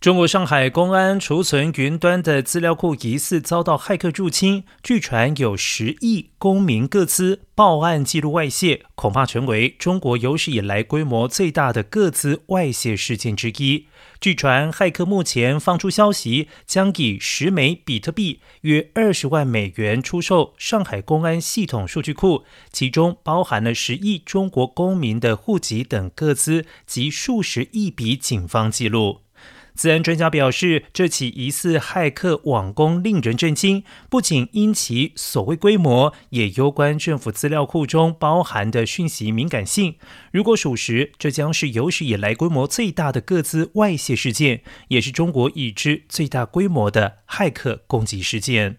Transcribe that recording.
中国上海公安储存云端的资料库疑似遭到骇客入侵，据传有十亿公民各资报案记录外泄，恐怕成为中国有史以来规模最大的各资外泄事件之一。据传，骇客目前放出消息，将以十枚比特币约二十万美元出售上海公安系统数据库，其中包含了十亿中国公民的户籍等各资及数十亿笔警方记录。自然专家表示，这起疑似骇客网攻令人震惊，不仅因其所谓规模，也攸关政府资料库中包含的讯息敏感性。如果属实，这将是有史以来规模最大的各自外泄事件，也是中国已知最大规模的骇客攻击事件。